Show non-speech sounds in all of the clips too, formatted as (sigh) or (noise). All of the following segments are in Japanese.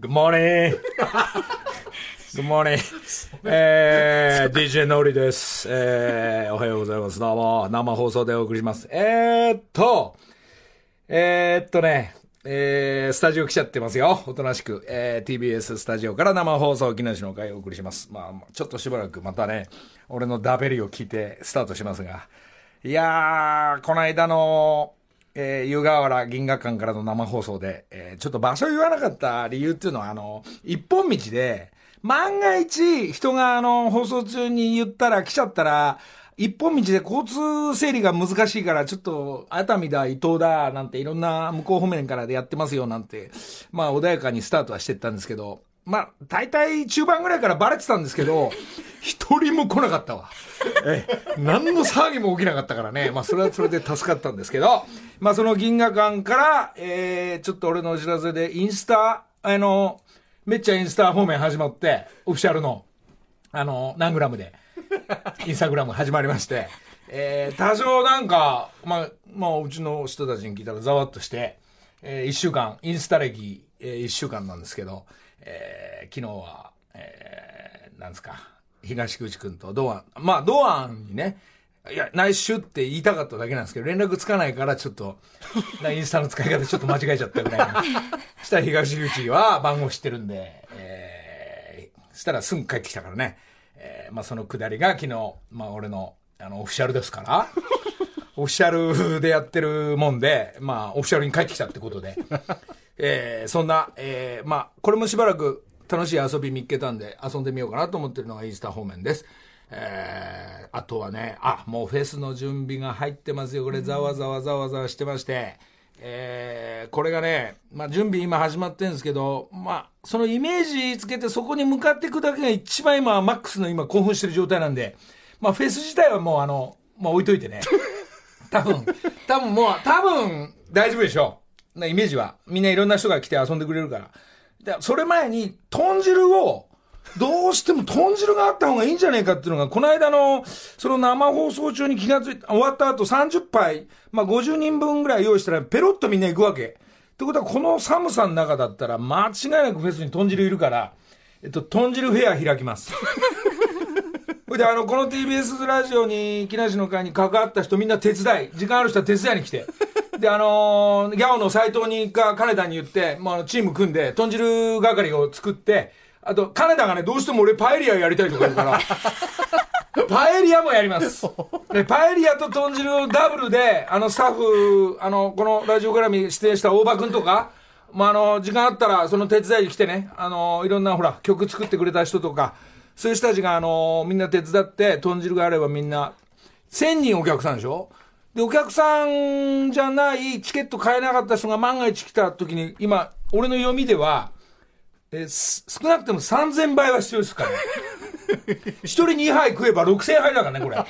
Good morning! (laughs) Good morning! えー、DJ のりです。えー、おはようございます。どうも、生放送でお送りします。えーっと、えーっとね、えー、スタジオ来ちゃってますよ。おとなしく。えー、TBS スタジオから生放送、木梨の会をお送りします。まあ、ちょっとしばらくまたね、俺のダベリを聞いてスタートしますが。いやー、この間の、えー、湯河原銀河館からの生放送で、えーちょっと場所言わなかった理由っていうのは、あの、一本道で、万が一、人があの、放送中に言ったら、来ちゃったら、一本道で交通整理が難しいから、ちょっと、熱海だ、伊東だ、なんていろんな向こう方面からでやってますよ、なんて、まあ穏やかにスタートはしてったんですけど、まあ、大体中盤ぐらいからバレてたんですけど、一人も来なかったわ。ええ、何の騒ぎも起きなかったからね。まあ、それはそれで助かったんですけど、まあ、その銀河館から、えー、ちょっと俺のお知らせで、インスタ、あの、めっちゃインスタ方面始まって、オフィシャルの、あの、何グラムで、インスタグラム始まりまして、えー、多少なんか、まあ、まあ、うちの人たちに聞いたらざわっとして、えー、一週間、インスタ歴、えー、一週間なんですけど、えー、昨日は、えー、なんですか、東口くんと堂安、まあ、堂安にね、いや、ナイスシュって言いたかっただけなんですけど、連絡つかないから、ちょっと、(laughs) インスタの使い方ちょっと間違えちゃったぐらいな。(laughs) したら東口は番号知ってるんで、えー、したらすぐ帰ってきたからね。えー、まあそのくだりが昨日、まあ俺の、あの、オフィシャルですから、(laughs) オフィシャルでやってるもんで、まあオフィシャルに帰ってきたってことで、えー、そんな、えー、まあこれもしばらく楽しい遊び見っけたんで遊んでみようかなと思ってるのがインスタ方面です。えー、あとはね、あ、もうフェスの準備が入ってますよ。これざわざわざわざわしてまして、えー、これがね、まあ準備今始まってるんですけど、まあそのイメージつけてそこに向かっていくだけが一番今マックスの今興奮してる状態なんで、まあフェス自体はもうあの、まあ置いといてね。多分、多分もう、多分大丈夫でしょう。なイメージは。みんないろんな人が来て遊んでくれるから。でそれ前に、豚汁を、どうしても豚汁があった方がいいんじゃねえかっていうのが、この間の、その生放送中に気がついて、終わった後30杯、まあ50人分ぐらい用意したら、ペロッとみんな行くわけ。ってことは、この寒さの中だったら、間違いなくフェスに豚汁いるから、えっと、豚汁フェア開きます。そ (laughs) れで、あの、この TBS ラジオに、木梨の会に関わった人みんな手伝い、時間ある人は手伝いに来て。で、あのーギャオの斎藤にか金田に言って、まあチーム組んで、豚汁係を作って、あと、金田がね、どうしても俺パエリアやりたいとか言うから、(laughs) パエリアもやります。で、パエリアと豚汁をダブルで、あの、スタッフ、あの、このラジオ絡み出演した大場くんとか、まあ、あの、時間あったら、その手伝いに来てね、あの、いろんな、ほら、曲作ってくれた人とか、そういう人たちが、あの、みんな手伝って、豚汁があればみんな、1000人お客さんでしょ？で、お客さんじゃない、チケット買えなかった人が万が一来た時に、今、俺の読みでは、えー少なくても3000倍は必要ですからね。一人2杯食えば6000杯だからね、これ。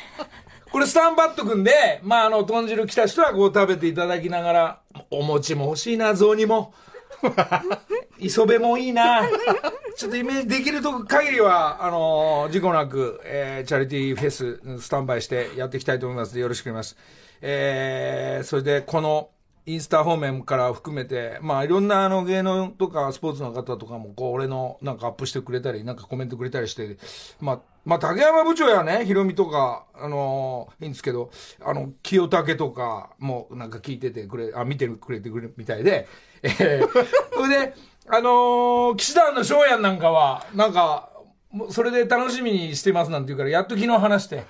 これスタンバットくんで、まあ、あの、豚汁来た人はこう食べていただきながら、お餅も欲しいな、雑煮も。(laughs) 磯辺もいいな。ちょっとイメージできると限りは、あのー事故なく、えーチャリティーフェス、スタンバイしてやっていきたいと思いますで、よろしくお願いします。えーそれで、この、インスタ方面から含めて、まあ、いろんなあの芸能とかスポーツの方とかも、こう、俺のなんかアップしてくれたり、なんかコメントくれたりして、まあ、まあ、竹山部長やね、ヒロミとか、あのーいいんですけど、あの、清武とかもなんか聞いててくれ、あ、見てくれてくれるみたいで、えーそれで、あのー、騎士団の翔やんなんかは、なんか、それで楽しみにしてますなんて言うから、やっと昨日話して、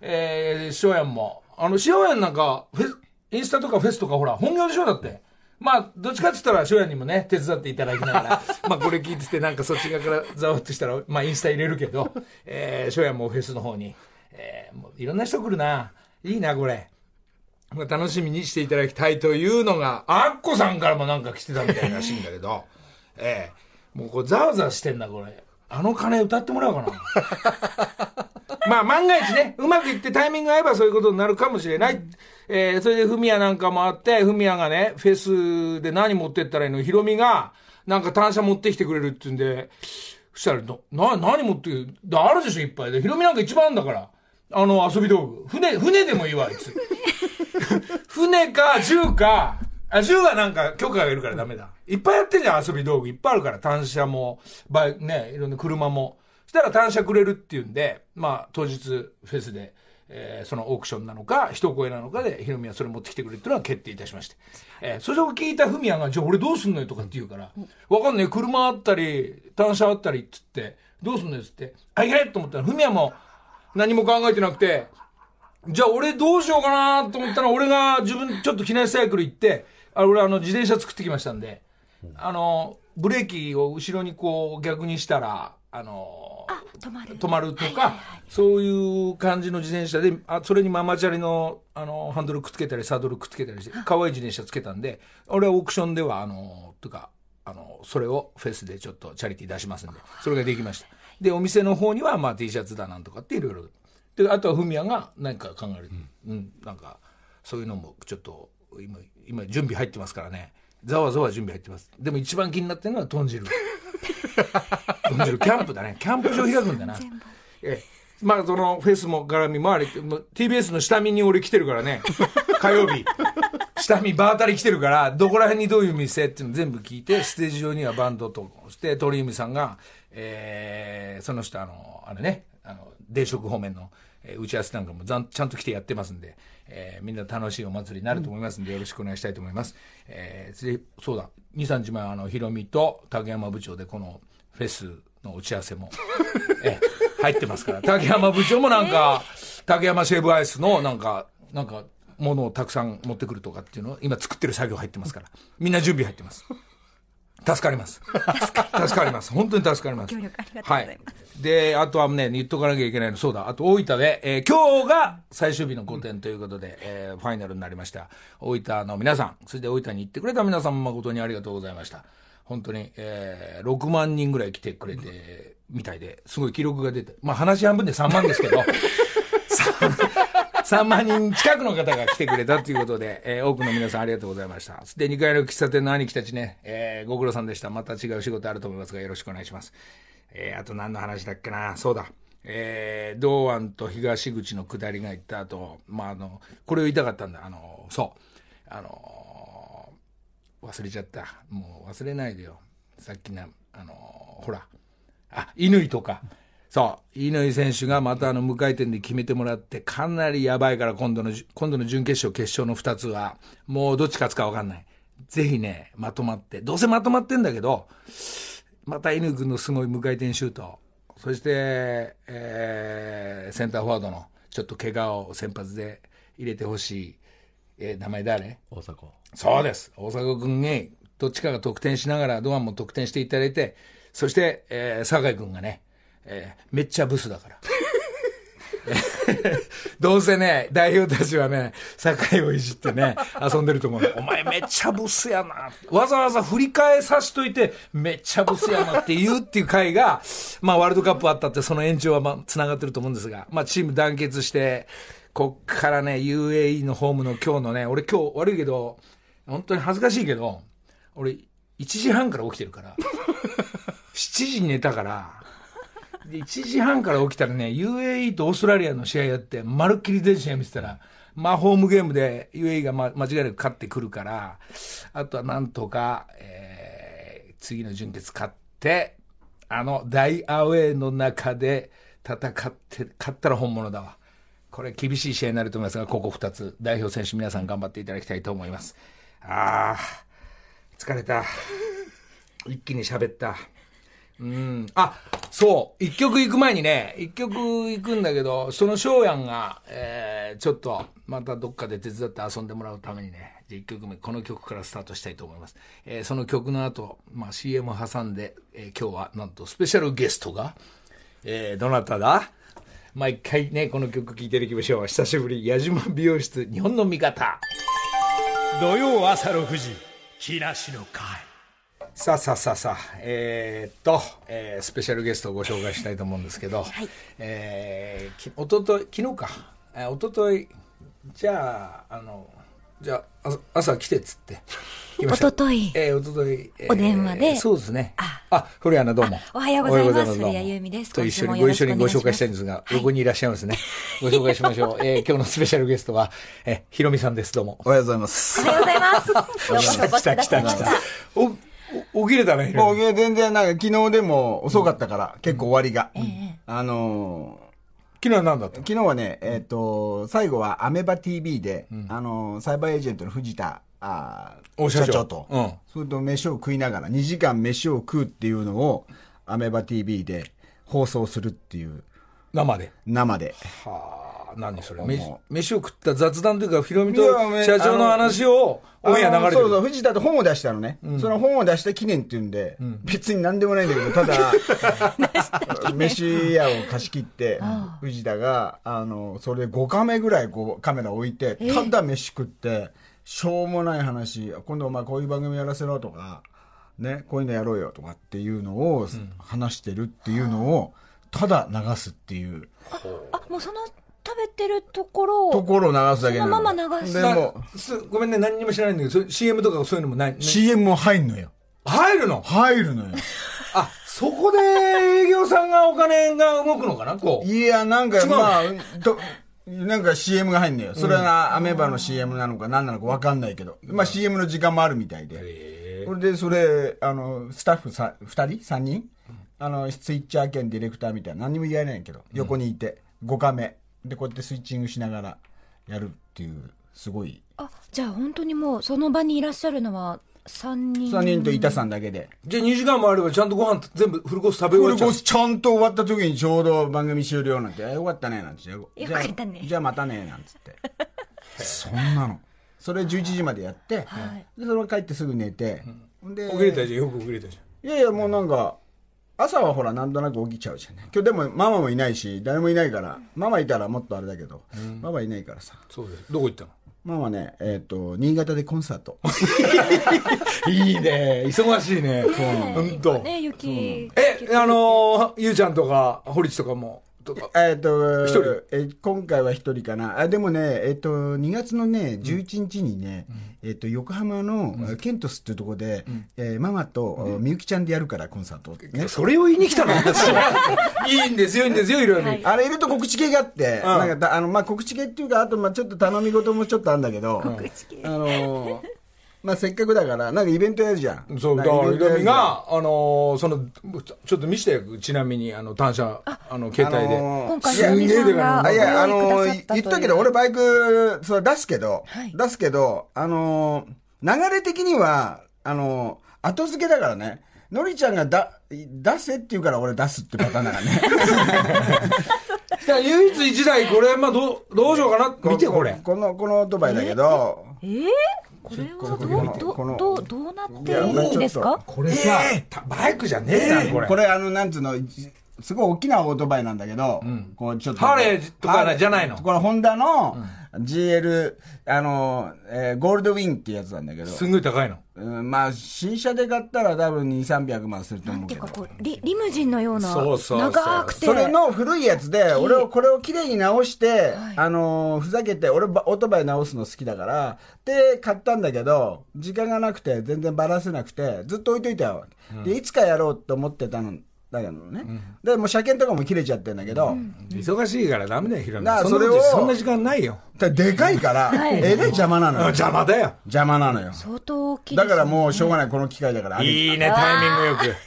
えー、翔やんも、あの、翔やんなんか、フェス、インスタとかフェスとかほら、本業でしょだって。まあ、どっちかって言ったら、翔やんにもね、手伝っていただきながら、(laughs) まあ、これ聞いてて、なんかそっち側からざわっとしたら、まあ、インスタ入れるけど、えー、翔やんもフェスの方に、えー、もういろんな人来るな。いいな、これ。楽しみにしていただきたいというのが、アッコさんからもなんか来てたみたいらしいんだけど、(laughs) ええもうこれざわざわしてんだ、これ。あの鐘歌ってもらおうかな。(laughs) まあ万が一ね、うまくいってタイミング合えばそういうことになるかもしれない。えー、それでフミヤなんかもあって、フミヤがね、フェスで何持ってったらいいの？ヒロミが、なんか単車持ってきてくれるって言うんで、そしたら、な、な何持ってくるあるでしょ、いっぱいで。ヒロミなんか一番だから。あの、遊び道具。船、船でもいいわ、あいつ。船か、銃か、あ、銃はなんか許可がいるからダメだ。いっぱいやってんじゃん、遊び道具。いっぱいあるから、単車も、バイね、いろんな車も。そしたら単車くれるっていうんで、まあ、当日フェスで、えーそのオークションなのか、一声なのかで、ヒロミはそれ持ってきてくれっていうのは決定いたしまして。えーそれを聞いたフミヤが、じゃあ俺どうすんのよとかって言うから、わかんない、車あったり、単車あったりっつって、どうすんのよっつって、あ、いけと思ったら、フミヤも何も考えてなくて、じゃあ俺どうしようかなと思ったら、俺が自分ちょっと機内サイクル行って、あ俺あの自転車作ってきましたんで、あの、ブレーキを後ろにこう逆にしたら、あの、あ、止まる。止まるとか、はいはいはいそういう感じの自転車で、あそれにママチャリのあのハンドルくっつけたり、サドルくっつけたりして、可愛い自転車つけたんで、俺はオークションでは、あの、とか、あの、それをフェスでちょっとチャリティー出しますんで、それができました。で、お店の方には、まあ T シャツだなんとかっていろいろ。で、あとはフミヤが何か考える。うん、なんか、そういうのもちょっと、今、今準備入ってますからね。ざわざわ準備入ってます。でも一番気になってるのは豚汁。(laughs) 豚汁、キャンプだね。キャンプ場開くんだな。ええまあそのフェスも絡みもあり、もう TBS の下見に俺来てるからね。(laughs) 火曜日。下見バータリ来てるから、どこら辺にどういう店っていうの全部聞いて、ステージ上にはバンドとして、鳥海さんが、えー、その人あの、あれね、電飾方面の、えー打ち合わせなんかもちゃんと来てやってますんで、えーみんな楽しいお祭りになると思いますんで、よろしくお願いしたいと思います。えーでそうだ、2、3日前、あの、ヒロミと竹山部長でこのフェスの打ち合わせも、えー入ってますから。(laughs) 竹山部長もなんか、竹山シェーブアイスのなんか、なんか、ものをたくさん持ってくるとかっていうのを今作ってる作業入ってますから。みんな準備入ってます。助かります。助かります。本当に助かります。ご協力ありがとうございますはい。で、あとはね、言っとかなきゃいけないの、そうだ、あと大分で、えー今日が最終日の5点ということで、えーファイナルになりました。大分の皆さん、そして大分に行ってくれた皆さん誠にありがとうございました。本当に、えー6万人ぐらい来てくれて、みたいで、すごい記録が出て、まあ話半分で3万ですけど、3万人近くの方が来てくれたということで、えー多くの皆さんありがとうございました。で、2階の喫茶店の兄貴たちね、えーご苦労さんでした。また違う仕事あると思いますが、よろしくお願いします。えーあと何の話だっけな、そうだ。えー、道安と東口の下りが行った後、まあ、あの、これを言いたかったんだ。あの、そう。あの、忘れちゃった。もう忘れないでよ。さっきな、あの、ほら。あ、乾とか。そう。乾選手がまたあの無回転で決めてもらって、かなりやばいから今度のじ、今度の準決勝、決勝の2つは、もうどっち勝つか分かんない。ぜひね、まとまって。どうせまとまってんだけど、また乾君のすごい無回転シュート。そして、えーセンターフォワードのちょっと怪我を先発で入れてほしい。えー名前誰？大阪そうです。大迫君に、どっちかが得点しながら、ドアンも得点していただいて、そして、えー、酒井君がね、えーめっちゃブスだから。(laughs) どうせね、代表たちはね、酒をいじってね、遊んでると思う。お前めっちゃブスやな。わざわざ振り返さしといて、めっちゃブスやなって言うっていう回が、まあワールドカップあったってその延長はまあ繋がってると思うんですが、まあチーム団結して、こっからね、UAE のホームの今日のね、俺今日悪いけど、本当に恥ずかしいけど、俺1時半から起きてるから、(laughs) 7時に寝たから、1時半から起きたらね、UAE とオーストラリアの試合やって、まるっきり全試合見てたら、まあ、ホームゲームで UAE が、ま、間違いなく勝ってくるから、あとはなんとか、えー次の準決勝って、あの大アウェーの中で戦って、勝ったら本物だわ。これ厳しい試合になると思いますが、ここ2つ、代表選手皆さん頑張っていただきたいと思います。あー、疲れた。一気に喋った。うん。あ、そう。一曲行く前にね、一曲行くんだけど、その翔やんが、えー、ちょっと、またどっかで手伝って遊んでもらうためにね、じゃあ一曲目、この曲からスタートしたいと思います。えー、その曲の後、まあ CM 挟んで、えー今日はなんとスペシャルゲストが、えー、どなただ？毎回ね、この曲聴いていきましょう。久しぶり、矢島美容室、日本の味方。土曜朝6時木梨の会さあさあさあさあ、えーっと、えースペシャルゲストをご紹介したいと思うんですけど、はいえーきおととい、昨日か、えー、おととい、じゃあ、あの、じゃあ、あ朝来てっつって。(laughs) 来まおしたととい。えー、おととい。えーお電話でそうですね。ああ、古谷アナどうも。おはようございますおはようどうも古谷由美ですと一緒に、ご一緒にご紹介したいんですが、はい横にいらっしゃいますね。(laughs) ご紹介しましょう。えー、今日のスペシャルゲストは、えー、ひろみさんです。どうも。おはようございます。おはようございます。(laughs) ようこそお越しくださいました。お、お、起きれたね、ひろもみ。う全然なんか昨日でも遅かったから、結構終わりが。あの昨日は何だった？ー昨日はね、えっ、と、最後はアメバ TV で、あのーサイバーエージェントの藤田、あ社長。と、うん。それと飯を食いながら、2時間飯を食うっていうのを、アメバ TV で放送するっていう、生で。生で。はあ、何それ。飯飯を食った雑談というか、ひろみと社長の話を、オンエア流れてる。そうそう、藤田と本を出したのね。その本を出した記念っていうんで、別に何でもないんだけど、ただ、(laughs) 飯屋を貸し切って、藤田が、あの、それで5カメぐらいこうカメラ置いて、ただ飯食って、しょうもない話、今度お前こういう番組やらせろとか、ね、こういうのやろうよとかっていうのを話してるっていうのを、ただ流すっていう。あ、もうその食べてるところを、ところを流すだけなの。そのまま流すでも、すごめんね、何にも知らないんだけど、それ CM とかそういうのもない。CM も入んのよ。入るの？入るのよ。あ、そこで営業さんがお金が動くのかなこう。いや、なんか、まあ、と、なんか CM が入んのよ。それはアメーバの CM なのか何なのか分かんないけど。まあ CM の時間もあるみたいで。えそれで、それ、あの、スタッフさ、二人？三人？あの、スイッチャー兼ディレクターみたいな、何にも言えないけど、横にいて、5カメ。で、こうやってスイッチングしながらやるっていう、すごい。あ、じゃあ本当にもうその場にいらっしゃるのは3人。3人と板さんだけで。じゃあ2時間もあればちゃんとご飯全部フルコース食べ終フわっちゃうルコースちゃんと終わった時にちょうど番組終了なんて、あよかったね、なんて。よよかったねじゃあまたね、なんつって。(laughs) そんなの。それ11時までやって、はいで、それ帰ってすぐ寝て、で、遅れたじゃん、よく遅れたじゃん。いやいや、もうなんか、朝はほら、なんとなく起きちゃうじゃんね。今日でもママもいないし、誰もいないから、ママいたらもっとあれだけど、ママいないからさ。そうです。どこ行ったの？ママね、えっ、と、新潟でコンサート。(laughs) いいね。忙しいね。ほんと。ね、雪。え、あのー、ゆうちゃんとか、堀地とかも、とか。えっと、一人え今回は一人かな。あ、でもね、えっ、と、2月のね、11日にね、えっ、と、横浜の、ケントスっていうところで、えーママと、みゆきちゃんでやるから、コンサート。ね。(laughs) それを言いに来たの？(laughs) 私いいんですよ、いいんですよ、いろいろ。はいあれいると告知系があって、なんかたあの、まあ、告知系っていうか、あと、まあ、ちょっと頼み事もちょっとあるんだけど、告知系あのーまあ、せっかくだから、なんかイベントやるじゃん。そう、だから、ひろみが、あのー、その、ちょっと見せてよ、ちなみに、あの、単車、あの、携帯で。あのー今回いやのみさんがあいや、あのー言ったけど、俺バイク、それ出すけど、はい出すけど、あのー流れ的には、あのー後付けだからね、のりちゃんがだ、出せって言うから俺出すってパターンだからね。(laughs) 唯一一台、これ、まあ、どう、どうしようかな。見て、これ。この、このオートバイだけど、えー、これはどどう、どう、どうなっていやいいんですか？これさ、たバイクじゃねえじゃん、これ。これあの、なんつうの、じすごい大きなオートバイなんだけど、こうちょっと。ハーレーとかじゃないの？これホンダの GL、あの、えーゴールドウィンってやつなんだけど、すんごい高いの？うん、まあ、新車で買ったら多分2、300万するとな思うけど。んていうかこう、リ、リムジンのような、そうそうそう長くて。それの古いやつで、俺を、これを綺麗に直して、あのーふざけて、俺、ばオートバイ直すの好きだから、で、買ったんだけど、時間がなくて、全然バラせなくて、ずっと置いといたわけ。で、いつかやろうと思ってたの、だけどね。で、もう車検とかも切れちゃってんだけど、忙しいからダメだよ、ひろみ。だからそんなそれをそんな時間ないよ。だでかいから、はいえらい邪魔なのよ。邪魔だよ。邪魔なのよ。相当大きいですだからもうしょうがない、この機会だから。いいね、タイミングよく。(laughs)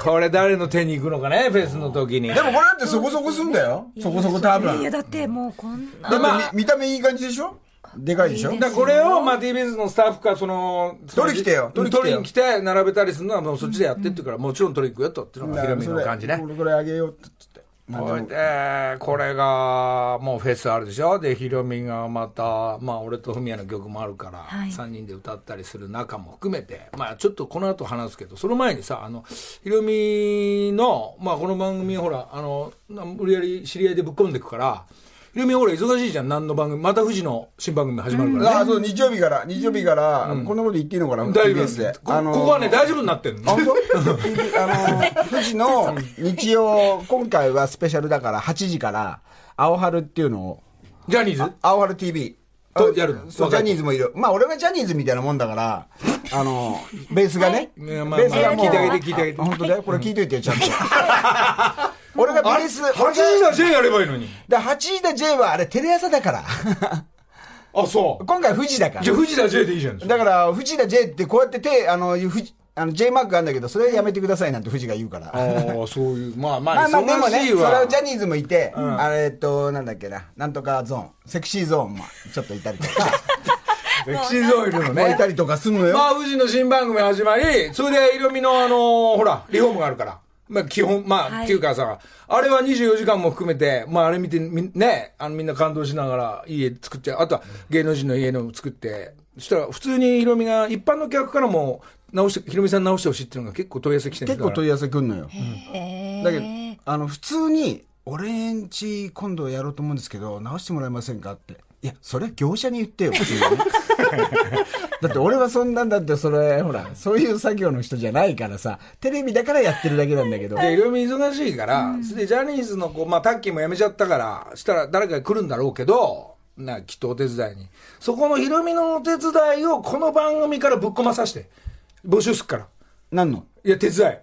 これ誰の手に行くのかね、フェスの時に。でもこれだってそこそこすんだよ。そこそこ多分。いや、だってもうこんな。でもみ見た目いい感じでしょ？でかいでしょ？いいだからこれを、まあ、TBS のスタッフか、その、取り来てよ。取り来てよ。取りに来て、並べたりするのは、もうそっちでやってってから、もちろん取りに行くよと、っていうのがヒロミの感じね。こ。れこれあげようって言って。ここれが、もうフェスあるでしょ？で、ヒロミがまた、まあ、俺とフミヤの曲もあるから、はい。3人で歌ったりする中も含めて、まあ、ちょっとこの後話すけど、その前にさ、あの、ヒロミの、まあ、この番組、ほら、あの、な無理やり知り合いでぶっ込んでいくから、ヒロミはほら、忙しいじゃん、何の番組、また富士の新番組始まるからね。ああ、そう、日曜日から、日曜日から、こんなこと言っていいのかな、大丈夫ですで。こここはね、大丈夫になってるの。あ (laughs) の、富士の (laughs) 日曜、今回はスペシャルだから、8時から、青春っていうのを、ジャニーズ？青春 TV。とやるの？そう、ジャニーズもいる。まあ、俺はジャニーズみたいなもんだから、あの、ベースがね。ベースがもう。まあ聞いてあげて聞いてあげてあ本当だよ。これ聞いといてよ、ちゃんと。(laughs) 俺がベース、俺が8時だ J やればいいのに。で、8田 J はあれテレ朝だから。あ、そう。今回富士だからじゃ。あ藤田 J でいいじゃん。だから、藤田 J ってこうやって手、あの、富士あの J マークがあるんだけど、それやめてくださいなんて富士が言うから。ああ、そういう、まあまあ、まあまあでもね、それはジャニーズもいて、あれえっと、なんだっけな、なんとかゾーン、セクシーゾーンもちょっといたりとか、(laughs) セクシーゾーンいるのね。いたりとかすんのよ。まあ、富士の新番組始まり、それで、ヒロミのあのーほら、リフォームがあるから。まあ、基本、まあ、はい。っていうかさ、あれは24時間も含めて、まあ、あれ見て、みね、あの、みんな感動しながら家作って、あとは芸能人の家の作って、そしたら、普通にヒロミが、一般の客からも、直して、ヒロミさん直してほしいっていうのが結構問い合わせ来てる結構問い合わせくんのよ。へー。だけど、あの、普通に、俺んち今度やろうと思うんですけど、直してもらえませんかって。いや、それは業者に言ってよ、普通にね (laughs) だって俺はそんなんだって、それ、ほら、そういう作業の人じゃないからさ、テレビだからやってるだけなんだけど。で、いろいろ忙しいから、それでジャニーズの子、まあ、タッキーも辞めちゃったから、したら誰かが来るんだろうけど、な、きっとお手伝いに。そこのヒロミのお手伝いをこの番組からぶっ込まさせて。募集すっから。なんの？いや、手伝い。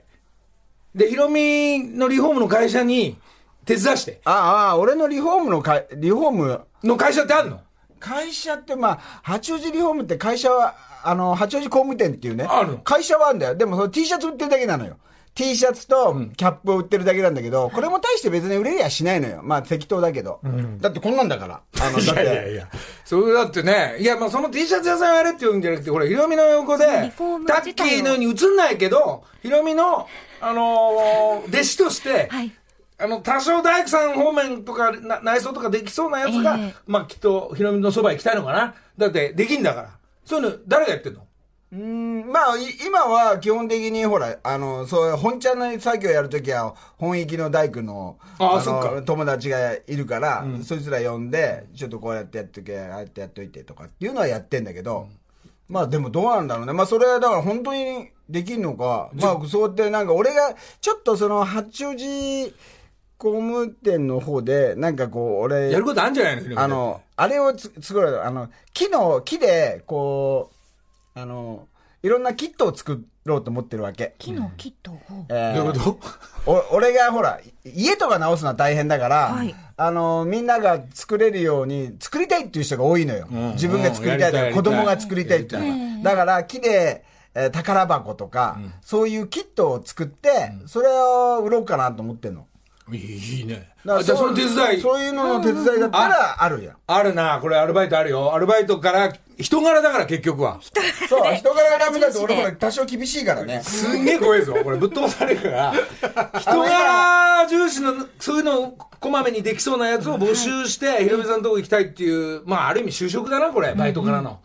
で、ヒロミのリフォームの会社に手伝わして。ああああ、俺のリフォームのかい、リフォーム、の会社ってあんの？会社ってまあ、八王子リフォームって会社は、あの、八王子工務店っていうね。あるの会社はあるんだよ。でもその T シャツ売ってるだけなのよ。T シャツとキャップを売ってるだけなんだけど、これも大して別に売れりゃしないのよ。まあ適当だけど。だってこんなんだから。あの、だって。や。それだってね、いや、まあその T シャツ屋さんやれって言うんじゃなくて、ほら、ヒロミの横でタッキーのように映んないけど、ヒロミの、あのー弟子として、はいあの、多少大工さん方面とか、な内装とかできそうなやつが、ええまあきっと、ヒロミのそば行きたいのかな。だって、できんだから。そういうの、誰がやってんの？うーん、まあ、い今は基本的にほら、あの、そういう本ちゃんの作業やるときは、本域の大工の、のああそっか友達がいるから、そいつら呼んで、ちょっとこうやってやっとけ、ああやってやっといてとかっていうのはやってんだけど、まあでもどうなんだろうね。まあそれはだから本当にできんのか。まあそうやってなんか俺が、ちょっとその八王子工務店の方で、なんかこう俺、やることあるんじゃないのあの、あれをつ作る、あの、木の、木で、こう、あの、いろんなキットを作ろうと思ってるわけ。木のキットを？えーどういうこと？お俺がほら、家とか直すのは大変だから、はいあの、みんなが作れるように、作りたいっていう人が多いのよ。ん自分が作りたいとか、うん子供が作りたいっていうのが。だから、木で、えー宝箱とか、そういうキットを作って、それを売ろうかなと思ってんの。いいね。じゃあその手伝い。そういうのの手伝いだったらあるやん。あるな、これアルバイトあるよ。アルバイトから、人柄だから結局は。そう、人柄がダメだと俺ほら多少厳しいからね。すんげえ怖いぞ。これぶっ飛ばされるから。人柄重視の、そういうのこまめにできそうなやつを募集して、ヒロミさんのとこ行きたいっていう、まあある意味就職だな、これ。バイトからの。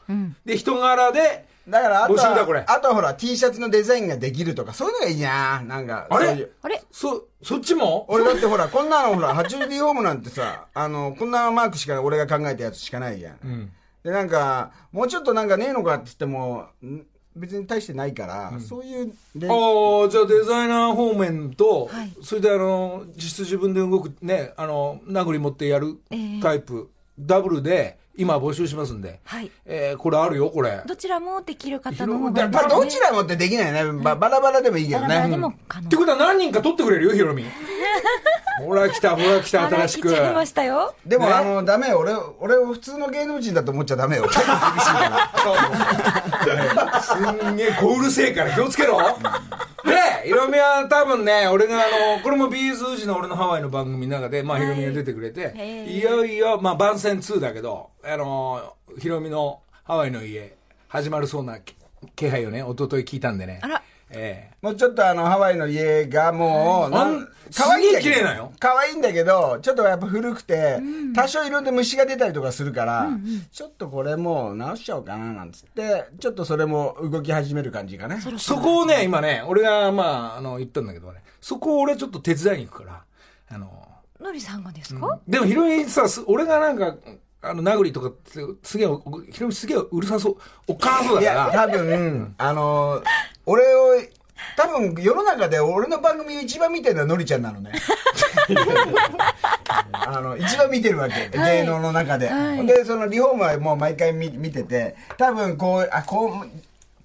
で、人柄で、だからあと募集だこれ。は、あとはほら T シャツのデザインができるとか、そういうのがいいななんか。あれ？あれ？そ、そっちも？俺だってほら、こんなのほら、八王子リフォームなんてさ、あの、こんなマークしか俺が考えたやつしかないやん。で、なんか、もうちょっとなんかねえのかって言っても、ん別に大してないから、そういうで、ああ、じゃあデザイナー方面と、はい。それであの、実質自分で動くね、あの、殴り持ってやるええ。タイプ、ダブルで、今募集しますんで。はいえーこれあるよ、これ。どちらもできる方の方だが、まあ、どちらもってできないよね。ばバラバラでもいいけどね。バラバラでも可能ってことは何人か取ってくれるよ、ヒロミ？(laughs) ほら来た、ほら来た、新しく。来ちゃいましたよ。でも、ねあの、ダメよ。俺、俺を普通の芸能人だと思っちゃダメよ。結構厳しいから。すんげえ、小うるせえから気をつけろ。で、ヒロミは多分ね、俺があの、これも BS 富士の俺のハワイの番組の中で、まあヒロミが出てくれて、へえいよいよ、まあ番宣2だけど、あの、ヒロミのハワイの家、始まるそうな気気配をね、一昨日聞いたんでね。あらえもうちょっとあの、ハワイの家がもう、なん可愛いんだけどすげえ綺麗なよ。可愛いんだけど、ちょっとやっぱ古くて、多少いろんな虫が出たりとかするから、ちょっとこれもう直しちゃおうかななんつって、ちょっとそれも動き始める感じかね。えそこをね、今ね、俺がまあ、あの、言ったんだけどね、そこを俺ちょっと手伝いに行くから、あの、のりさんがですか、でもヒロミさ、す俺がなんか、あの、殴りとかすげえ、ヒロミすげえうるさそう、おっかなそういや、だから。多分、あの、俺を多分世の中で俺の番組を一番見てるのはのりちゃんなのね。(laughs) あの、一番見てるわけ。芸能の中で。はいで、そのリフォームはもう毎回見見てて、多分こう、あ、こう、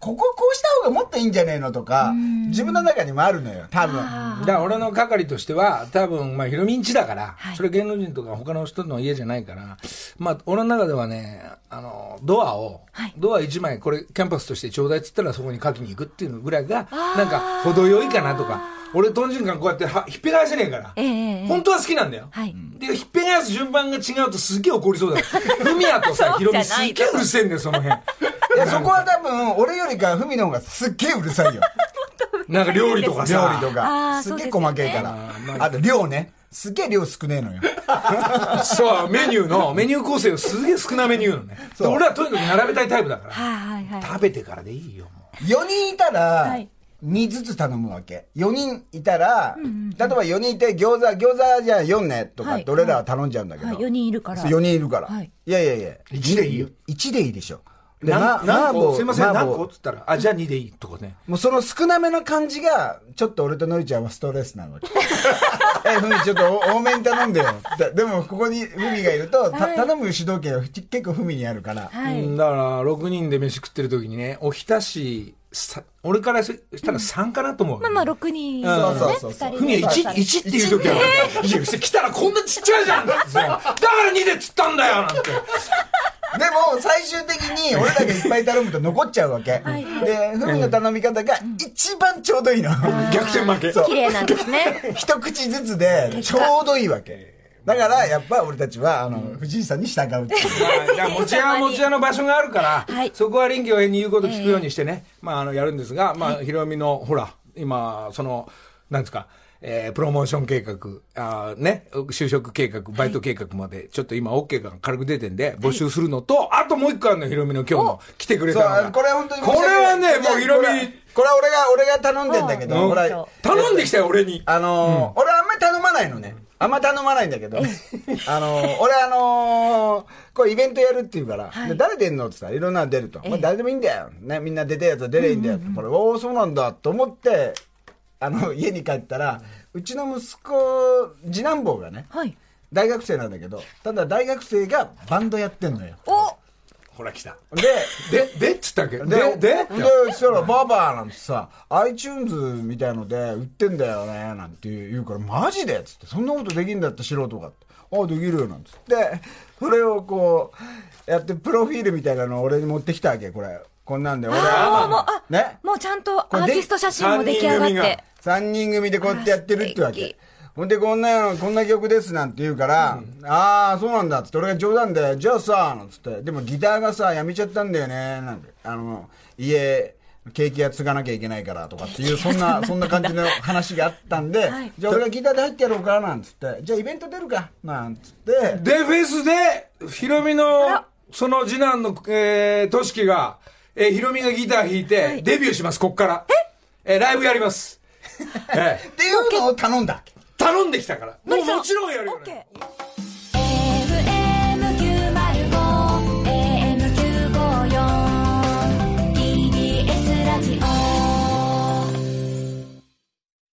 こここうした方がもっといいんじゃねえのとか、自分の中にもあるのよ、多分。だから俺の係としては、多分、まあ、ヒロミんちだから、それ芸能人とか他の人の家じゃないから、まあ、俺の中ではね、あの、ドアを、はい。ドア1枚、これ、キャンパスとしてちょうだいっつったらそこに書きに行くっていうのぐらいが、なんか、程よいかなとか、俺、トンジンカンこうやってはひっぺ返せねえから、ええええ本当は好きなんだよ。はいで、ひっぺ返す順番が違うとすっげえ怒りそうだよ。フミヤとさ、ヒロミすっげえうるせえんだよ、その辺。(laughs) いや、そこは多分、俺よりか、ふみの方がすっげえうるさいよ。(laughs) なんか料理とか料さ。理とあか。ーすっげえ細けえからね。あと、量ね。すっげえ量少ねえのよ。(laughs) そう、メニューの、メニュー構成をすげえ少なめに言うのね。俺はとにかく並べたいタイプだから。はいはいはい。食べてからでいいよ、も4人いたらはい、2ずつ頼むわけ。4人いたら、例えば4人いて餃子、餃子じゃあ4ねとかってはい俺らは頼んじゃうんだけど。はい、4人いるから。そう4人いるから。はいいやいやいや。1でいいよ。1でいいでしょ。う。で、ま何何個すいません、何個？っつったら、あ、じゃあ2でいいとかね。もうその少なめの感じが、ちょっと俺とのりちゃんはストレスなの。(laughs) え、ふみちょっと多めに頼んでよ。ででも、ここにふみがいると、たはい頼む主導権は結構ふみにあるから。はい。うんだから、6人で飯食ってる時にね、おひたし、さ俺からしたら3かなと思う。まあまあ、6人ね。そうそうそうそう二人ふみやで1、1っていう時は、いや、来たらこんなちっちゃいじゃんだから2で釣ったんだよなんて。でも、最終的に俺らがいっぱい頼むと残っちゃうわけ。はいはいで、ふみの頼み方が一番ちょうどいいの。逆転負け。そう綺麗なんですね。(laughs) 一口ずつでちょうどいいわけ。だから、やっぱ俺たちは、あの、藤井さんに従うっていう。(laughs) (laughs) 持ち屋は持ち屋の場所があるから、はい。そこは臨機応変に言うこと聞くようにしてね、まあ、あの、やるんですが、まあ、ヒロミの、ほら、今、その、なんですか、えープロモーション計画、あーね、就職計画、バイト計画まで、ちょっと今 OK が軽く出てんで、募集するのと、あともう一個あるの、ヒロミの今日の来てくれたのが。これ本当に申これはね、もうヒロミこれ、は俺が、俺が頼んでんだけど、頼んできたよ、俺に。あのー俺あんまり頼まないのね。あんま頼まないんだけど、(laughs) あのー俺あのーこれイベントやるって言うから、はいで誰出んのって言ったらいろんなの出ると。まあ誰でもいいんだよ。ね、みんな出てるやつは出ればいいんだよ。これ、おお、そうなんだと思って、あの、(laughs) 家に帰ったら、うちの息子、次男坊がね、はい。大学生なんだけど、ただ大学生がバンドやってんのよ。おほら来た。で、で、でっつったっけ？で、で、で？で、そしたら、バーバーなんてさ、iTunes みたいので売ってんだよね、なんて言うから、マジでっつって、そんなことできんだって素人がって。ああ、できるよ、なんつって。それをこう、やって、プロフィールみたいなのを俺に持ってきたわけ、これ。こんなんで、俺あーもうあね？もうちゃんとアーティスト写真も出来上がっ三人組がて。三人組でこうやってやってるってわけ。ほんで、こんなの、こんな曲ですなんて言うから、ああ、そうなんだっつって、俺が冗談で、じゃあさ、なんつって、でもギターがさ、やめちゃったんだよね、なんて、あの、家、ケーキ屋継がなきゃいけないからとかっていう、そんな、そんな感じの話があったんで、はい。じゃあ俺がギターで入ってやろうか、なんつって、じゃあイベント出るか、なんつって、で、フェスで、ヒロミのら、その次男の、えー、としきが、えー、ヒロミがギター弾いて、デビューします、こっから。え？えー、ライブやります。(laughs) えっていうのを頼んだ頼んできたから。もちろんやるよ、オッケね。ー